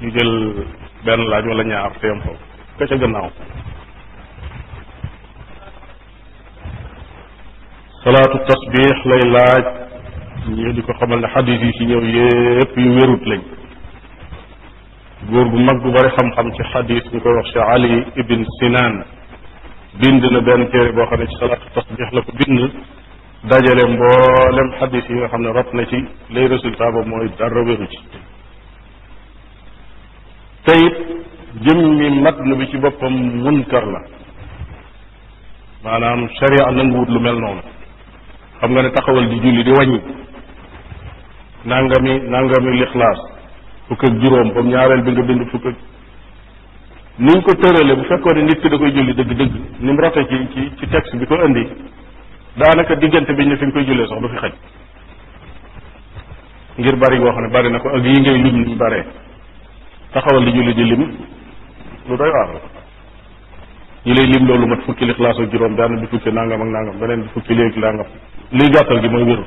ñu jël benn laaj wala ñaar te yam foofu ka ca gannaaw salaatu tasbix lay laaj ñu di ko xamal ne xadis yi ci ñëw yépp yu wérut lañ góor bu mag bu bari xam-xam ci xadis ñu koy wax ci Ali ibn Sinan bind na benn téere boo xam ne ci salaatu tasbix la ko bind dajale mboolem xadis yi nga xam ne rot na ci lay résultat ba mooy dara wéru ci te it jëmmi matn bi ci boppam munkar la maanaam sharia nanguwut lu mel noonu xam nga ne taxawal di julli di wàññi nangami nangami lixlaas fukk ak juróom ba ñaareel bi nga bind fukk ak niñ ko tërale bu fekkoon ne nit ki da koy julli dëgg-dëgg ni mu rote ci ci ci texte bi ko indi daanaka diggante bi ñu ne fi nga koy jullee sax du fi xaj ngir bari goo xam ne bari na ko ak yi ngay lim ni baree taxawal li julli di lim lu doy waar la ñu lay lim loolu mat fukki lixlaas ak juróom benn bi fukki nangam ak nangam beneen bi fukki léegi nangam liy gàttal gi mooy wérut